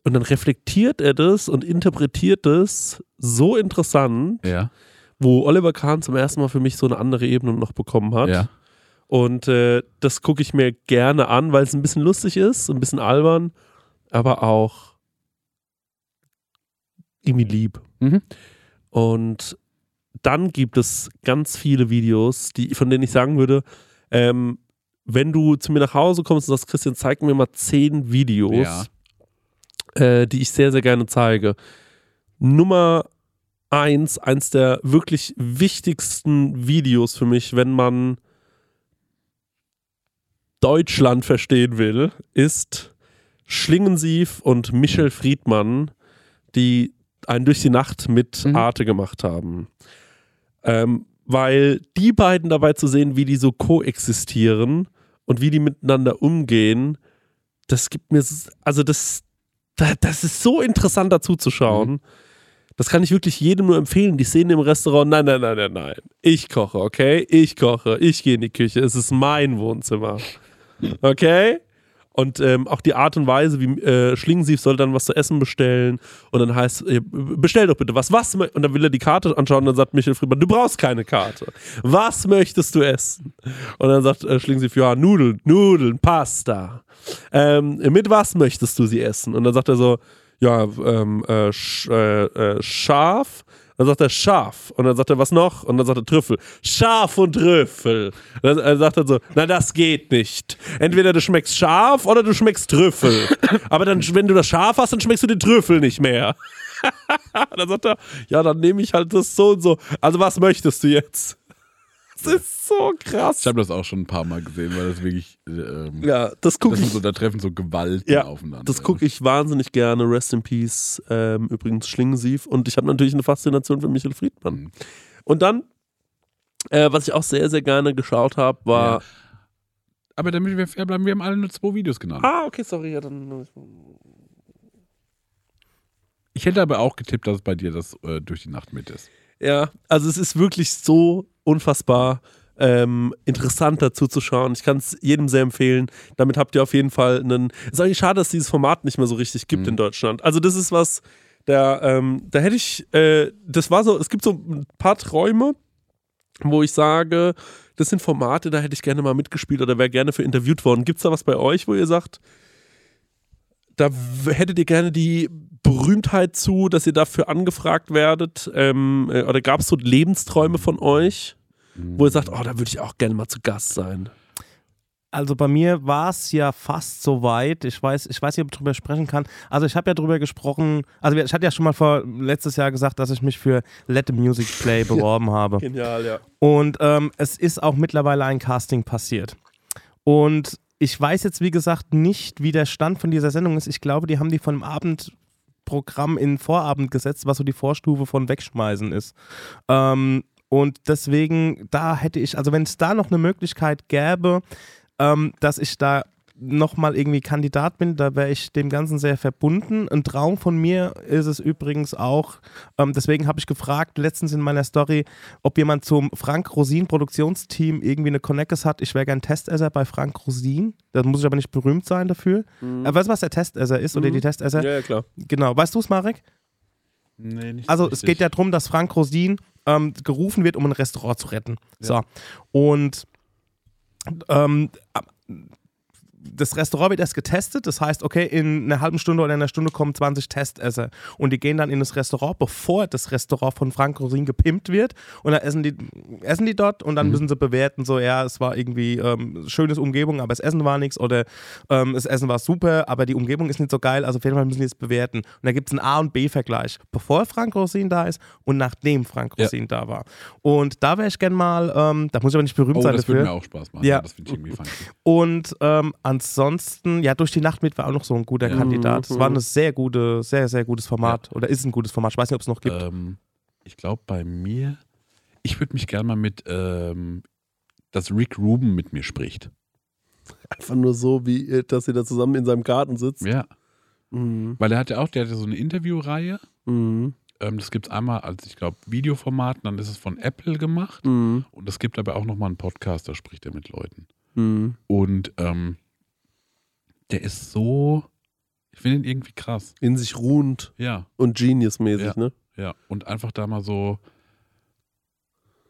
und dann reflektiert er das und interpretiert das so interessant, Ja. wo Oliver Kahn zum ersten Mal für mich so eine andere Ebene noch bekommen hat. Ja. Und äh, das gucke ich mir gerne an, weil es ein bisschen lustig ist, ein bisschen albern, aber auch irgendwie lieb. Mhm. Und dann gibt es ganz viele Videos, die, von denen ich sagen würde, ähm, wenn du zu mir nach Hause kommst und sagst, Christian, zeig mir mal zehn Videos, äh, die ich sehr, sehr gerne zeige. Nummer eins, eins der wirklich wichtigsten Videos für mich, wenn man Deutschland verstehen will, ist Schlingensief und Michel Friedmann, die einen durch die Nacht mit Mhm. Arte gemacht haben. Ähm, weil die beiden dabei zu sehen, wie die so koexistieren und wie die miteinander umgehen, das gibt mir, also das, da- das ist so interessant dazu zu schauen. Das kann ich wirklich jedem nur empfehlen. Die Szenen im Restaurant, nein, nein, nein, nein, nein. Ich koche, okay? Ich koche, ich gehe in die Küche. Es ist mein Wohnzimmer. Okay? Und ähm, auch die Art und Weise, wie äh, Schlingensief soll dann was zu essen bestellen und dann heißt, äh, bestell doch bitte was, was, und dann will er die Karte anschauen und dann sagt Michael Friedmann, du brauchst keine Karte. Was möchtest du essen? Und dann sagt äh, Schlingensief, ja, Nudeln, Nudeln, Pasta. Ähm, mit was möchtest du sie essen? Und dann sagt er so, ja, ähm, äh, sch, äh, äh, scharf. Dann sagt er scharf. Und dann sagt er, was noch? Und dann sagt er Trüffel. Scharf und Trüffel. Und dann sagt er so, na, das geht nicht. Entweder du schmeckst scharf oder du schmeckst Trüffel. Aber dann, wenn du das scharf hast, dann schmeckst du den Trüffel nicht mehr. dann sagt er, ja, dann nehme ich halt das so und so. Also was möchtest du jetzt? Das ist so krass. Ich habe das auch schon ein paar Mal gesehen, weil das wirklich, äh, ähm, Ja, das gucke ich. so, da treffen so Gewalt Ja, aufeinander. Das gucke ich wahnsinnig gerne. Rest in Peace. Ähm, übrigens Schlingensief. Und ich habe natürlich eine Faszination für Michael Friedmann. Mhm. Und dann, äh, was ich auch sehr, sehr gerne geschaut habe, war. Ja. Aber damit wir fair bleiben, wir haben alle nur zwei Videos genannt. Ah, okay, sorry. Ja, dann, Ich hätte aber auch getippt, dass es bei dir das äh, durch die Nacht mit ist. Ja, also es ist wirklich so unfassbar ähm, interessant dazu zu schauen. Ich kann es jedem sehr empfehlen. Damit habt ihr auf jeden Fall einen. Es ist eigentlich schade, dass dieses Format nicht mehr so richtig gibt Mhm. in Deutschland. Also, das ist was, da, ähm, da hätte ich, äh, das war so, es gibt so ein paar Träume, wo ich sage, das sind Formate, da hätte ich gerne mal mitgespielt oder wäre gerne für interviewt worden. Gibt es da was bei euch, wo ihr sagt, da hättet ihr gerne die Berühmtheit zu, dass ihr dafür angefragt werdet? Ähm, äh, oder gab es so Lebensträume von euch, wo ihr sagt, oh, da würde ich auch gerne mal zu Gast sein? Also bei mir war es ja fast so weit. Ich weiß, ich weiß nicht, ob ich drüber sprechen kann. Also ich habe ja drüber gesprochen. Also ich hatte ja schon mal vor letztes Jahr gesagt, dass ich mich für Let the Music Play beworben habe. Genial, ja. Und ähm, es ist auch mittlerweile ein Casting passiert. Und ich weiß jetzt, wie gesagt, nicht, wie der Stand von dieser Sendung ist. Ich glaube, die haben die von dem Abendprogramm in den Vorabend gesetzt, was so die Vorstufe von Wegschmeißen ist. Ähm, und deswegen, da hätte ich, also wenn es da noch eine Möglichkeit gäbe, ähm, dass ich da nochmal irgendwie Kandidat bin, da wäre ich dem Ganzen sehr verbunden. Ein Traum von mir ist es übrigens auch, ähm, deswegen habe ich gefragt, letztens in meiner Story, ob jemand zum Frank Rosin Produktionsteam irgendwie eine Connectus hat. Ich wäre gern Testesser bei Frank Rosin. Da muss ich aber nicht berühmt sein dafür. Äh, weißt du, was der Testesser ist oder Mhm. die Testesser? Ja, ja, klar. Genau. Weißt du es, Marek? Nee, nicht Also so es richtig. geht ja darum, dass Frank Rosin ähm, gerufen wird, um ein Restaurant zu retten. So. Und ähm, das Restaurant wird erst getestet, das heißt, okay, in einer halben Stunde oder in einer Stunde kommen 20 Testesser und die gehen dann in das Restaurant, bevor das Restaurant von Frank Rosin gepimpt wird und dann essen die, essen die dort und dann müssen sie bewerten, so, ja, es war irgendwie ähm, schönes Umgebung, aber das Essen war nichts oder ähm, das Essen war super, aber die Umgebung ist nicht so geil, also auf jeden Fall müssen die es bewerten. Und da gibt es einen A- und B-Vergleich, bevor Frank Rosin da ist und nachdem Frank Ja. Rosin da war. Und da wäre ich gern mal, ähm, da muss ich aber nicht berühmt Oh, sein das dafür. würde mir auch Spaß machen. Ja. Das finde ich irgendwie funky. Und ähm, ansonsten, ja, durch die Nacht mit war auch noch so ein guter Ja. Kandidat. Es war Mhm. ein sehr gute, sehr, sehr gutes Format. Oder ist ein gutes Format. Ich weiß nicht, ob es noch gibt. Ähm, ich glaube, bei mir, ich würde mich gerne mal mit, ähm, dass Rick Rubin mit mir spricht. Einfach nur so, wie äh, dass ihr da zusammen in seinem Garten sitzt. Ja. Mhm. Weil er hat ja auch, der hatte so eine Interviewreihe. Mhm. Ähm, das gibt es einmal als, ich glaube, Videoformat, dann ist es von Apple gemacht. Mhm. Und es gibt aber auch nochmal einen Podcast, da spricht er mit Leuten. Mhm. Und ähm, der ist so, ich finde ihn irgendwie krass. In sich ruhend Ja, und genius-mäßig, Ja. ne? ja. Und einfach da mal so,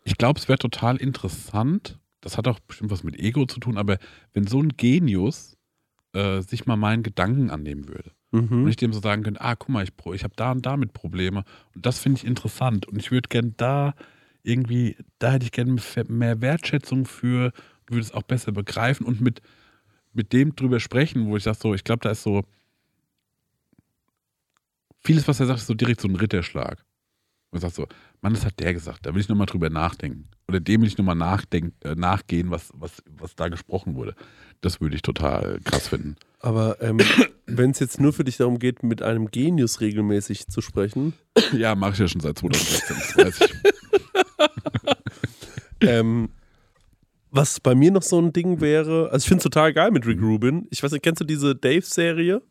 ich glaube, es wäre total interessant. Das hat auch bestimmt was mit Ego zu tun, aber wenn so ein Genius äh, sich mal meinen Gedanken annehmen würde. Und Mhm. ich dem so sagen könnte, ah, guck mal, ich, ich habe da und damit Probleme. Und das finde ich interessant. Und ich würde gern da irgendwie, da hätte ich gerne mehr Wertschätzung für, würde es auch besser begreifen und mit, mit dem drüber sprechen, wo ich sage so, ich glaube, da ist so vieles, was er sagt, ist so direkt so ein Ritterschlag. Und sagt so, Mann, das hat der gesagt, da will ich nochmal drüber nachdenken. Oder dem will ich nochmal nachdenken, äh, nachgehen, was, was, was da gesprochen wurde. Das würde ich total krass finden. Aber ähm, wenn es jetzt nur für dich darum geht, mit einem Genius regelmäßig zu sprechen, Ja, mache ich ja schon seit 2016, das weiß ich. ähm, was bei mir noch so ein Ding wäre, also ich finde es total geil mit Rick Rubin. Ich weiß nicht, kennst du diese Dave-Serie?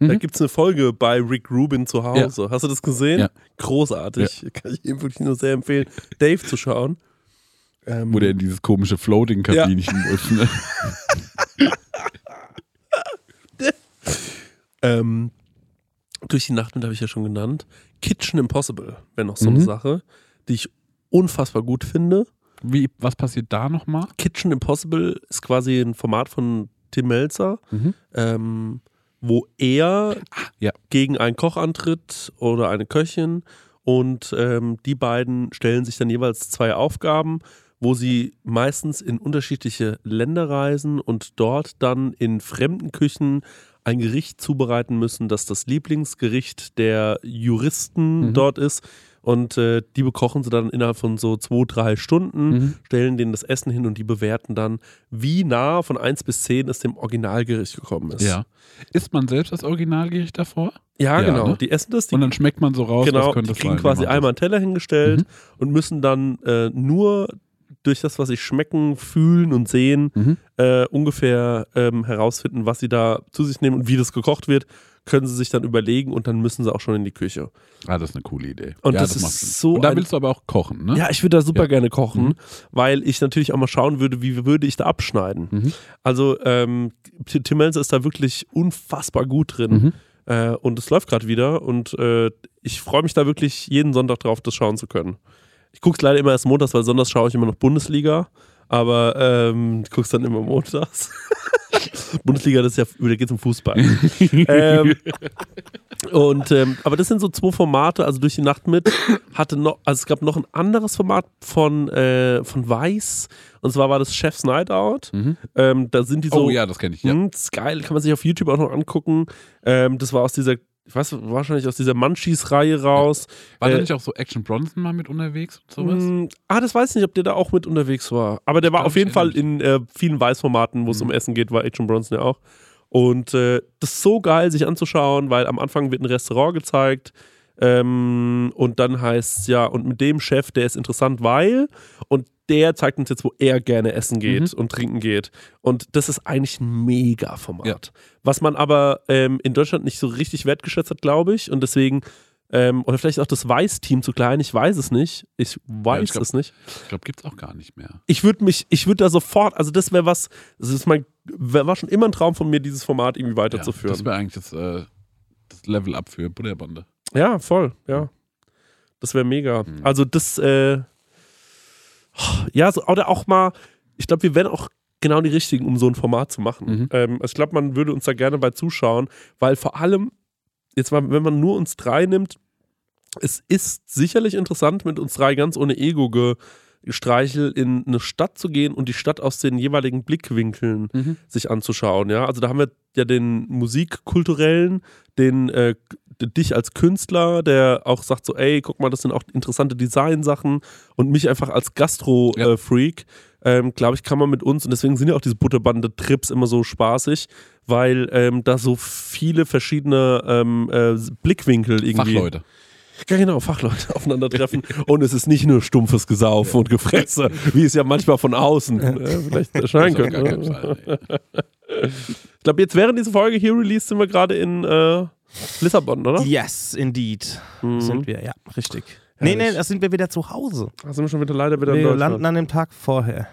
Da Mhm. gibt es eine Folge bei Rick Rubin zu Hause. Hast du das gesehen? Ja. Großartig. Kann ich ihm wirklich nur sehr empfehlen, Dave zu schauen. Ähm, Wo der in dieses komische Floating-Kabinchen muss. Ne? Ähm, durch die Nacht mit habe ich ja schon genannt. Kitchen Impossible wäre noch so Mhm. eine Sache, die ich unfassbar gut finde. Wie, was passiert da nochmal? Kitchen Impossible ist quasi ein Format von Tim Melzer, Mhm. ähm, wo er ja. gegen einen Koch antritt oder eine Köchin und ähm, die beiden stellen sich dann jeweils zwei Aufgaben, wo sie meistens in unterschiedliche Länder reisen und dort dann in fremden Küchen ein Gericht zubereiten müssen, das das Lieblingsgericht der Juristen Mhm. dort ist. Und äh, die bekochen sie dann innerhalb von so zwei, drei Stunden Mhm. stellen denen das Essen hin und die bewerten dann, wie nah von 1 bis 10 es dem Originalgericht gekommen ist. Ja. Isst man selbst das Originalgericht davor? Ja, Ja, genau. ne? Die essen das, die, Und dann schmeckt man so raus, genau, was könnte die kriegen sein, quasi einmal einen Teller hingestellt Mhm. und müssen dann äh, nur durch das, was sie schmecken, fühlen und sehen, Mhm. äh, ungefähr ähm, herausfinden, was sie da zu sich nehmen und wie das gekocht wird, können sie sich dann überlegen und dann müssen sie auch schon in die Küche. Ah, das ist eine coole Idee. Und ja, das ist macht Sinn. so Und da willst du aber auch kochen, ne? Ja, ich würde da super Ja. gerne kochen, Mhm. weil ich natürlich auch mal schauen würde, wie würde ich da abschneiden. Mhm. Also ähm, Tim Melzer ist da wirklich unfassbar gut drin. Mhm. Äh, und es läuft gerade wieder und äh, ich freue mich da wirklich jeden Sonntag drauf, das schauen zu können. Ich gucke es leider immer erst montags, weil sonntags schaue ich immer noch Bundesliga, aber ähm, gucke es dann immer montags. Bundesliga, das ist ja, da geht es um Fußball. ähm, und ähm, aber das sind so zwei Formate, also durch die Nacht mit hatte noch, also es gab noch ein anderes Format von, äh, von Weiß und zwar war das Chef's Night Out. Mhm. Ähm, da sind die so oh ja, das kenne ich. Ja. hm, das ist geil, kann man sich auf YouTube auch noch angucken. Ähm, das war aus dieser, ich weiß wahrscheinlich aus dieser Munchies-Reihe raus. War da äh, nicht auch so Action Bronson mal mit unterwegs und sowas? Hm, ah, das weiß ich nicht, ob der da auch mit unterwegs war. Aber der war glaub, auf jeden ich Fall in äh, vielen Weißformaten, wo es Mhm. um Essen geht, war Agent Bronson ja auch. Und äh, das ist so geil, sich anzuschauen, weil am Anfang wird ein Restaurant gezeigt. Ähm, und dann heißt es ja, und mit dem Chef, der ist interessant, weil, und der zeigt uns jetzt, wo er gerne essen geht Mhm. und trinken geht. Und das ist eigentlich ein Mega-Format. Ja. Was man aber ähm, in Deutschland nicht so richtig wertgeschätzt hat, glaube ich. Und deswegen, ähm, oder vielleicht auch das Weiß-Team zu klein, ich weiß es nicht. Ich weiß glaub- es nicht. Ich glaube, gibt es auch gar nicht mehr. Ich würde mich, ich würde da sofort, also das wäre was, das ist mein, wär, war schon immer ein Traum von mir, dieses Format irgendwie Ja, weiterzuführen. das wäre eigentlich das, äh, das Level-Up für Butterbande. Ja, voll, ja. Das wäre mega. Mhm. Also das, äh, ja, so, oder auch mal, ich glaube, wir wären auch genau die Richtigen, um so ein Format zu machen. Mhm. Ähm, also ich glaube, man würde uns da gerne bei zuschauen, weil vor allem, jetzt mal, wenn man nur uns drei nimmt, es ist sicherlich interessant, mit uns drei ganz ohne Ego ge Streichel in eine Stadt zu gehen und die Stadt aus den jeweiligen Blickwinkeln Mhm. sich anzuschauen. Ja, also da haben wir ja den musikkulturellen, den äh, dich als Künstler, der auch sagt so, ey, guck mal, das sind auch interessante Designsachen und mich einfach als Ja. Gastro-Freak. ähm, Glaube ich, kann man mit uns und deswegen sind ja auch diese Butterbande-Trips immer so spaßig, weil ähm, da so viele verschiedene ähm, äh, Blickwinkel irgendwie. Fachleute. Ja, genau, Fachleute aufeinandertreffen. und es ist nicht nur stumpfes Gesaufen und Gefresse, wie es ja manchmal von außen äh, vielleicht erscheinen könnte. Ich glaube, jetzt während diese Folge hier released sind wir gerade in äh, Lissabon, oder? Yes, indeed. Mhm. Sind wir, ja, richtig. Nee, Herrlich. nee, da sind wir wieder zu Hause. Da sind wir schon wieder leider wieder Wir landen an dem Tag vorher.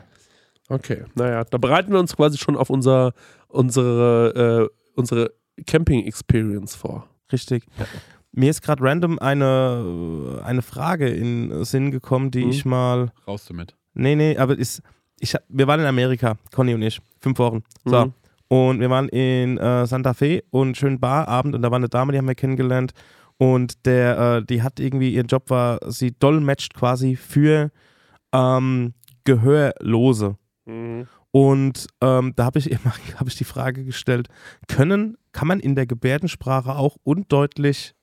Okay, naja, da bereiten wir uns quasi schon auf unser, unsere, äh, unsere Camping-Experience vor. Richtig. Mir ist gerade random eine, eine Frage in Sinn gekommen, die Mhm. ich mal. Raus damit. Nee, nee, aber ist. Ich, wir waren in Amerika, Conny und ich, fünf Wochen. So. Mhm. Und wir waren in äh, Santa Fe und schönen Barabend und da war eine Dame, die haben wir kennengelernt. Und der, äh, die hat irgendwie, ihr Job war, sie dolmetscht quasi für ähm, Gehörlose. Mhm. Und ähm, da habe ich immer hab ich die Frage gestellt: Können, kann man in der Gebärdensprache auch undeutlich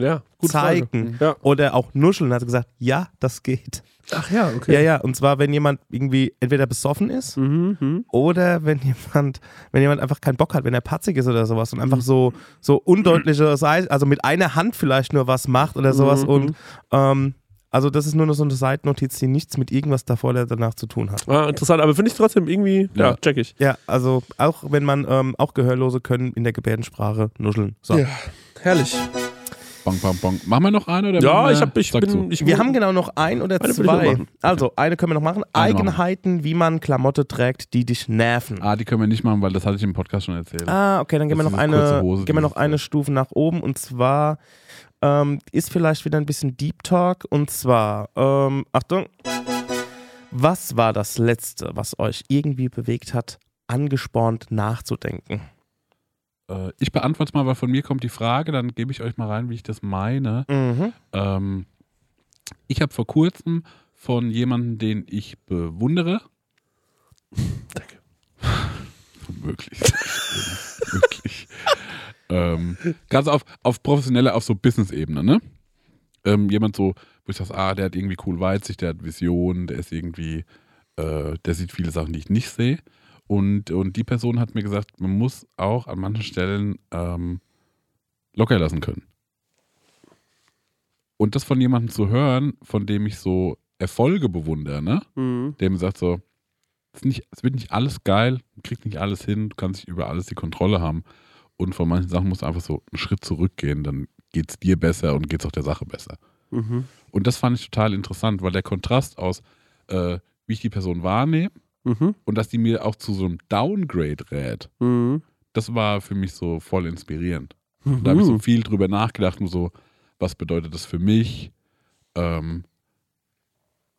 Ja, zeigen Ja. oder auch nuscheln? Hat gesagt: Ja, das geht. Ach ja, okay. Ja, ja. Und zwar, wenn jemand irgendwie entweder besoffen ist Mhm, mhm. oder wenn jemand, wenn jemand einfach keinen Bock hat, wenn er patzig ist oder sowas und Mhm. einfach so, so undeutliche, also mit einer Hand vielleicht nur was macht oder sowas. Mhm. Und ähm, also das ist nur noch so eine Seitennotiz, die nichts mit irgendwas davor oder danach zu tun hat. Ah, interessant, aber finde ich trotzdem irgendwie, ja, Ja. check ich. Ja, also auch wenn man, ähm, auch Gehörlose können in der Gebärdensprache nuscheln. So. Ja. Herrlich. Bong, bong, bong. Machen wir noch eine oder Ja, machen ich, hab, ich bin. Ich, Wir haben genau noch ein oder Eine zwei. machen. Also, eine können wir noch machen. Eine machen. Eigenheiten, wie man Klamotte trägt, die dich nerven. Ah, die können wir nicht machen, weil das hatte ich im Podcast schon erzählt. Ah, okay, dann gehen wir noch eine, Hose, gehen wir noch eine Stufe nach oben und zwar ähm, ist vielleicht wieder ein bisschen Deep Talk und zwar, ähm, Achtung, was war das Letzte, was euch irgendwie bewegt hat, angespornt nachzudenken? Äh, ich beantworte es mal, weil von mir kommt die Frage, dann gebe ich euch mal rein, wie ich das meine. Mhm. Ähm, ich habe vor kurzem von jemandem, den ich bewundere, Danke. wirklich, wirklich, ähm, ganz auf, auf professioneller, auf so Business-Ebene, ne? Ähm, jemand so, wo ich sage, ah, der hat irgendwie cool Weitsicht, der hat Vision, der ist irgendwie, äh, der sieht viele Sachen, die ich nicht sehe. Und, und die Person hat mir gesagt, man muss auch an manchen Stellen ähm, locker lassen können. Und das von jemandem zu hören, von dem ich so Erfolge bewundere, ne? Mhm. Der mir sagt so, es, nicht, es wird nicht alles geil, du kriegst nicht alles hin, du kannst nicht über alles die Kontrolle haben. Und von manchen Sachen musst du einfach so einen Schritt zurückgehen, dann geht es dir besser und geht es auch der Sache besser. Mhm. Und das fand ich total interessant, weil der Kontrast aus, äh, wie ich die Person wahrnehme Mhm. und dass die mir auch zu so einem Downgrade rät, Mhm. das war für mich so voll inspirierend. Und da habe ich so viel drüber nachgedacht und so, was bedeutet das für mich? Ähm,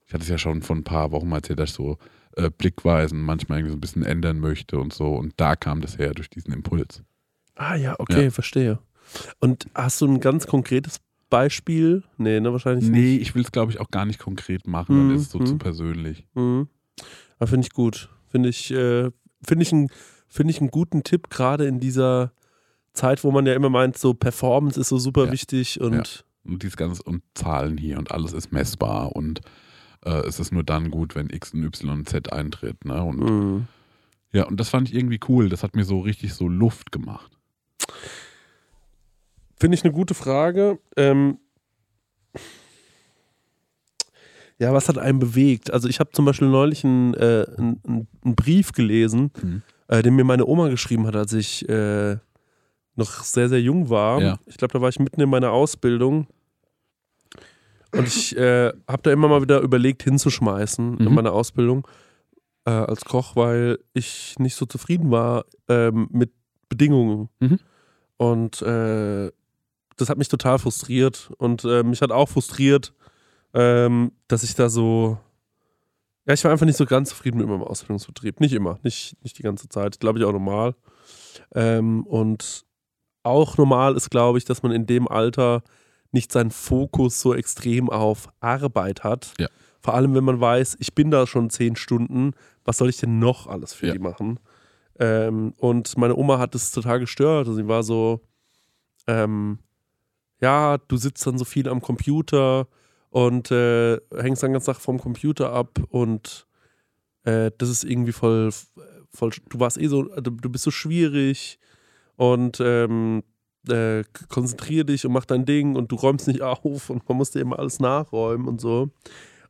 ich hatte es ja schon vor ein paar Wochen mal erzählt, dass ich so äh, Blickweisen manchmal irgendwie so ein bisschen ändern möchte und so. Und da kam das her durch diesen Impuls. Ah ja, okay, verstehe. Und hast du ein ganz konkretes Beispiel? Nee, ne, wahrscheinlich Nee, nicht. ich will es, glaube ich, auch gar nicht konkret machen, Mhm, weil das ist so mhm. zu persönlich. Mhm. Aber finde ich gut. Finde ich, äh, finde ich, ein, finde ich einen guten Tipp, gerade in dieser Zeit, wo man ja immer meint, so Performance ist so super Ja. wichtig und Und dieses ganze und Zahlen hier und alles ist messbar und äh, es ist nur dann gut, wenn X und Y und Z eintritt. Ne? Und Mhm. ja, und das fand ich irgendwie cool. Das hat mir so richtig so Luft gemacht. Finde ich eine gute Frage. Ähm ja, was hat einen bewegt? Also ich habe zum Beispiel neulich einen, äh, einen, einen Brief gelesen, Mhm. äh, den mir meine Oma geschrieben hat, als ich äh, noch sehr, sehr jung war. Ja. Ich glaube, da war ich mitten in meiner Ausbildung. Und ich äh, habe da immer mal wieder überlegt, hinzuschmeißen in Mhm. meiner Ausbildung äh, als Koch, weil ich nicht so zufrieden war ähm, mit Bedingungen. Mhm. Und äh, das hat mich total frustriert. Und mich hat auch frustriert, ähm, dass ich da so. Ja, ich war einfach nicht so ganz zufrieden mit meinem Ausbildungsbetrieb. Nicht immer, nicht, nicht die ganze Zeit. Glaube ich auch normal. Ähm, und auch normal ist, glaube ich, dass man in dem Alter nicht seinen Fokus so extrem auf Arbeit hat. Ja. Vor allem, wenn man weiß, ich bin da schon zehn Stunden, was soll ich denn noch alles für Ja. die machen? Ähm, und meine Oma hat es total gestört. Also sie war so, ähm, ja, du sitzt dann so viel am Computer und äh, hängst dann ganz Tag vom Computer ab und äh, das ist irgendwie voll, voll, du warst eh so, du, bist so schwierig und ähm, äh, konzentrier dich und mach dein Ding und du räumst nicht auf und man muss dir immer alles nachräumen und so.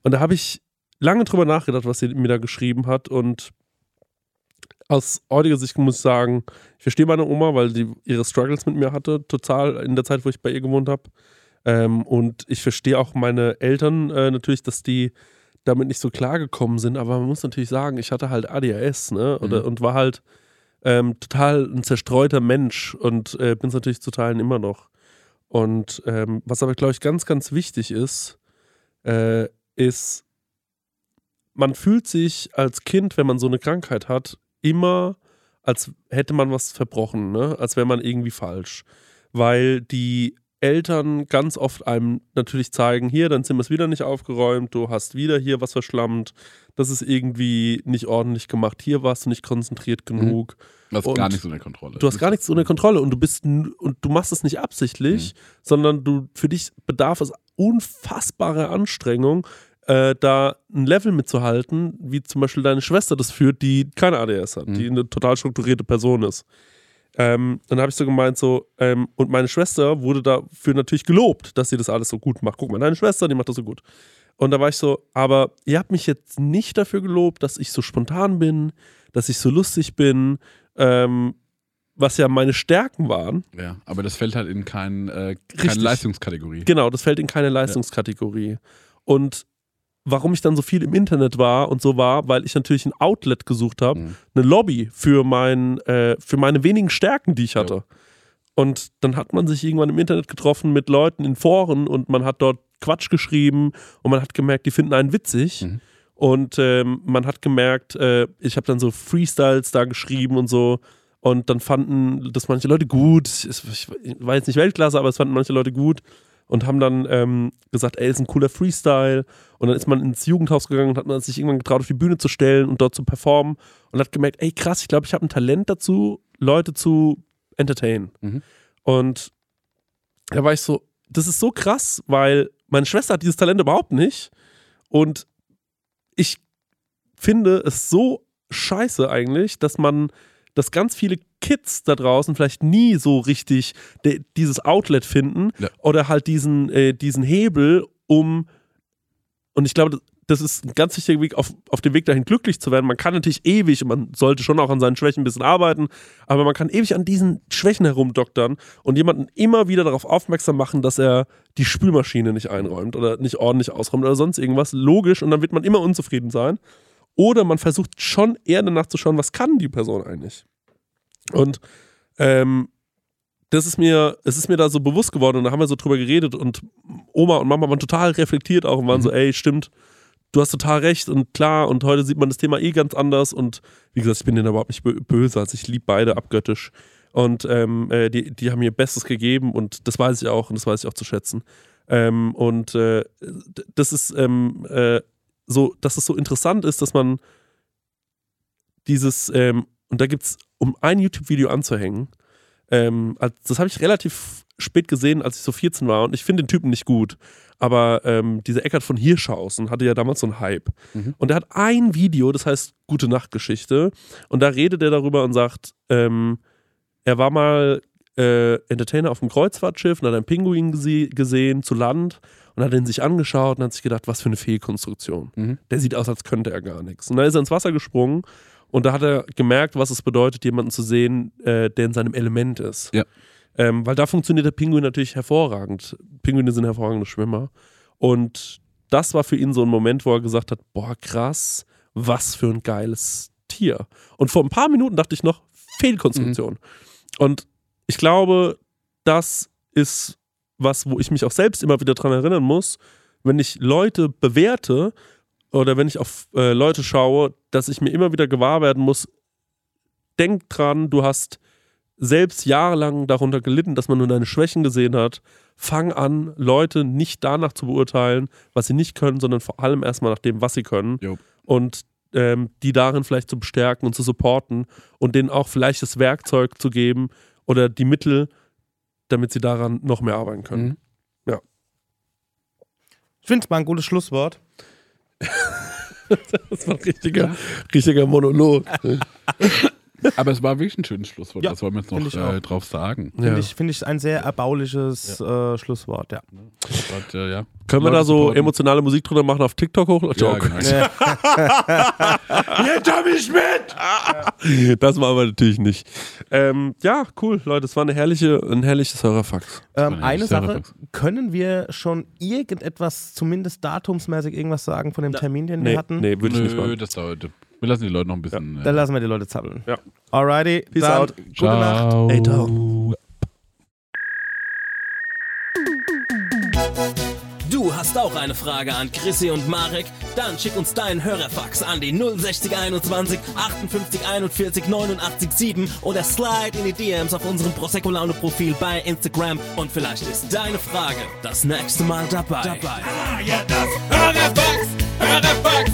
Und da habe ich lange drüber nachgedacht, was sie mir da geschrieben hat und aus heutiger Sicht muss ich sagen, ich verstehe meine Oma, weil sie ihre Struggles mit mir hatte, total in der Zeit, wo ich bei ihr gewohnt habe. Ähm, und ich verstehe auch meine Eltern äh, natürlich, dass die damit nicht so klar gekommen sind, aber man muss natürlich sagen, ich hatte halt ADHS, ne? Oder, Mhm. Und war halt ähm, total ein zerstreuter Mensch und äh, bin es natürlich zu Teilen immer noch. Und ähm, was aber, glaube ich, ganz, ganz wichtig ist, äh, ist, man fühlt sich als Kind, wenn man so eine Krankheit hat, immer, als hätte man was verbrochen, ne? als wäre man irgendwie falsch. Weil die Eltern ganz oft einem natürlich zeigen, hier, dein Zimmer ist wieder nicht aufgeräumt, du hast wieder hier was verschlammt, das ist irgendwie nicht ordentlich gemacht, hier warst du nicht konzentriert genug. Das ist Und gar nicht so eine Kontrolle. Du hast gar nichts unter Kontrolle und du bist und du machst es nicht absichtlich, sondern du für dich bedarf es unfassbarer Anstrengung, äh, da ein Level mitzuhalten, wie zum Beispiel deine Schwester das führt, die keine ADS hat, Mhm. die eine total strukturierte Person ist. Ähm, dann habe ich so gemeint, so, ähm, und meine Schwester wurde dafür natürlich gelobt, dass sie das alles so gut macht. Guck mal, deine Schwester, die macht das so gut. Und da war ich so, aber ihr habt mich jetzt nicht dafür gelobt, dass ich so spontan bin, dass ich so lustig bin, ähm, was ja meine Stärken waren, Ja, aber das fällt halt in kein, äh, keine. Leistungskategorie. Genau, das fällt in keine Leistungskategorie. Und warum ich dann so viel im Internet war und so war, weil ich natürlich ein Outlet gesucht habe, Mhm. eine Lobby für, mein, äh, für meine wenigen Stärken, die ich hatte. Und dann hat man sich irgendwann im Internet getroffen mit Leuten in Foren und man hat dort Quatsch geschrieben und man hat gemerkt, die finden einen witzig. Mhm. Und ähm, man hat gemerkt, äh, ich habe dann so Freestyles da geschrieben und so. Und dann fanden das manche Leute gut. Ich, ich war jetzt nicht Weltklasse, aber es fanden manche Leute gut und haben dann ähm, gesagt, ey, ist ein cooler Freestyle. Und dann ist man ins Jugendhaus gegangen und hat man sich irgendwann getraut, auf die Bühne zu stellen und dort zu performen und hat gemerkt, ey, krass, ich glaube, ich habe ein Talent dazu, Leute zu entertainen. Mhm. Und da war ich so, das ist so krass, weil meine Schwester hat dieses Talent überhaupt nicht. Und ich finde es so scheiße eigentlich, dass man, dass ganz viele Kids da draußen vielleicht nie so richtig dieses Outlet finden Ja. oder halt diesen, äh, diesen Hebel, um und ich glaube, das ist ein ganz wichtiger Weg, auf, auf dem Weg dahin glücklich zu werden. Man kann natürlich ewig, und man sollte schon auch an seinen Schwächen ein bisschen arbeiten, aber man kann ewig an diesen Schwächen herumdoktern und jemanden immer wieder darauf aufmerksam machen, dass er die Spülmaschine nicht einräumt oder nicht ordentlich ausräumt oder sonst irgendwas. Logisch, und dann wird man immer unzufrieden sein. Oder man versucht schon eher danach zu schauen, was kann die Person eigentlich. Und ähm, das ist mir, es ist mir da so bewusst geworden und da haben wir so drüber geredet und Oma und Mama waren total reflektiert auch und waren so, ey, stimmt, du hast total recht und klar und heute sieht man das Thema eh ganz anders und wie gesagt, ich bin denen überhaupt nicht bö- böse, also ich liebe beide abgöttisch und ähm, äh, die, die haben ihr Bestes gegeben und das weiß ich auch und das weiß ich auch zu schätzen. Ähm, und äh, das ist ähm, äh, so, dass es so interessant ist, dass man dieses, ähm, und da gibt es, um ein YouTube-Video anzuhängen, ähm, das habe ich relativ spät gesehen, als ich so 14 war und ich finde den Typen nicht gut. Aber ähm, dieser Eckart von Hirschhausen hatte ja damals so einen Hype. Mhm. Und er hat ein Video, das heißt Gute Nacht Geschichte. Und da redet er darüber und sagt, ähm, er war mal äh, Entertainer auf dem Kreuzfahrtschiff und hat einen Pinguin gese gesehen zu Land und hat ihn sich angeschaut und hat sich gedacht, was für eine Fehlkonstruktion. Mhm. Der sieht aus, als könnte er gar nichts. Und dann ist er ins Wasser gesprungen und da hat er gemerkt, was es bedeutet, jemanden zu sehen, äh, der in seinem Element ist. Ja. Ähm, weil da funktioniert der Pinguin natürlich hervorragend. Pinguine sind hervorragende Schwimmer. Und das war für ihn so ein Moment, wo er gesagt hat: Boah, krass, was für ein geiles Tier. Und vor ein paar Minuten dachte ich noch: Fehlkonstruktion. Und ich glaube, das ist was, wo ich mich auch selbst immer wieder dran erinnern muss, wenn ich Leute bewerte oder wenn ich auf äh, Leute schaue, dass ich mir immer wieder gewahr werden muss, denk dran, du hast selbst jahrelang darunter gelitten, dass man nur deine Schwächen gesehen hat. Fang an, Leute nicht danach zu beurteilen, was sie nicht können, sondern vor allem erstmal nach dem, was sie können. Jo. Und ähm, die darin vielleicht zu bestärken und zu supporten und denen auch vielleicht das Werkzeug zu geben oder die Mittel, damit sie daran noch mehr arbeiten können. Mhm. Ich finde es mal ein gutes Schlusswort. Das war ein richtiger, richtiger Monolog. Aber es war wirklich ein schönes Schlusswort. Ja, das wollen wir jetzt noch ich äh, drauf sagen. Finde Ja. ich, find ich ein sehr erbauliches äh, Schlusswort, ja. Und, äh, ja. Können wir da so supporten. emotionale Musik drunter machen auf TikTok hoch? Ja, genau. Hier, Tommy Schmidt! Das machen wir natürlich nicht. Ähm, ja, cool, Leute, es war eine herrliche, ein herrliches Hörerfax. Ähm, war eine nicht Sache, können wir schon irgendetwas, zumindest datumsmäßig irgendwas sagen von dem Termin, den wir Nee, hatten? nee würde ich nicht machen. das dauert. Wir lassen die Leute noch ein bisschen. Dann äh, lassen wir die Leute zappeln. Ja. Alrighty, Peace dann out. gute Nacht. Ey, ciao. Du hast auch eine Frage an Chrissy und Marek? Dann schick uns deinen Hörerfax an die 06021 58 41 89 7 oder slide in die DMs auf unserem Prosecco Laune Profil bei Instagram und vielleicht ist deine Frage das nächste Mal dabei. Ah, ja, das Hörerfax.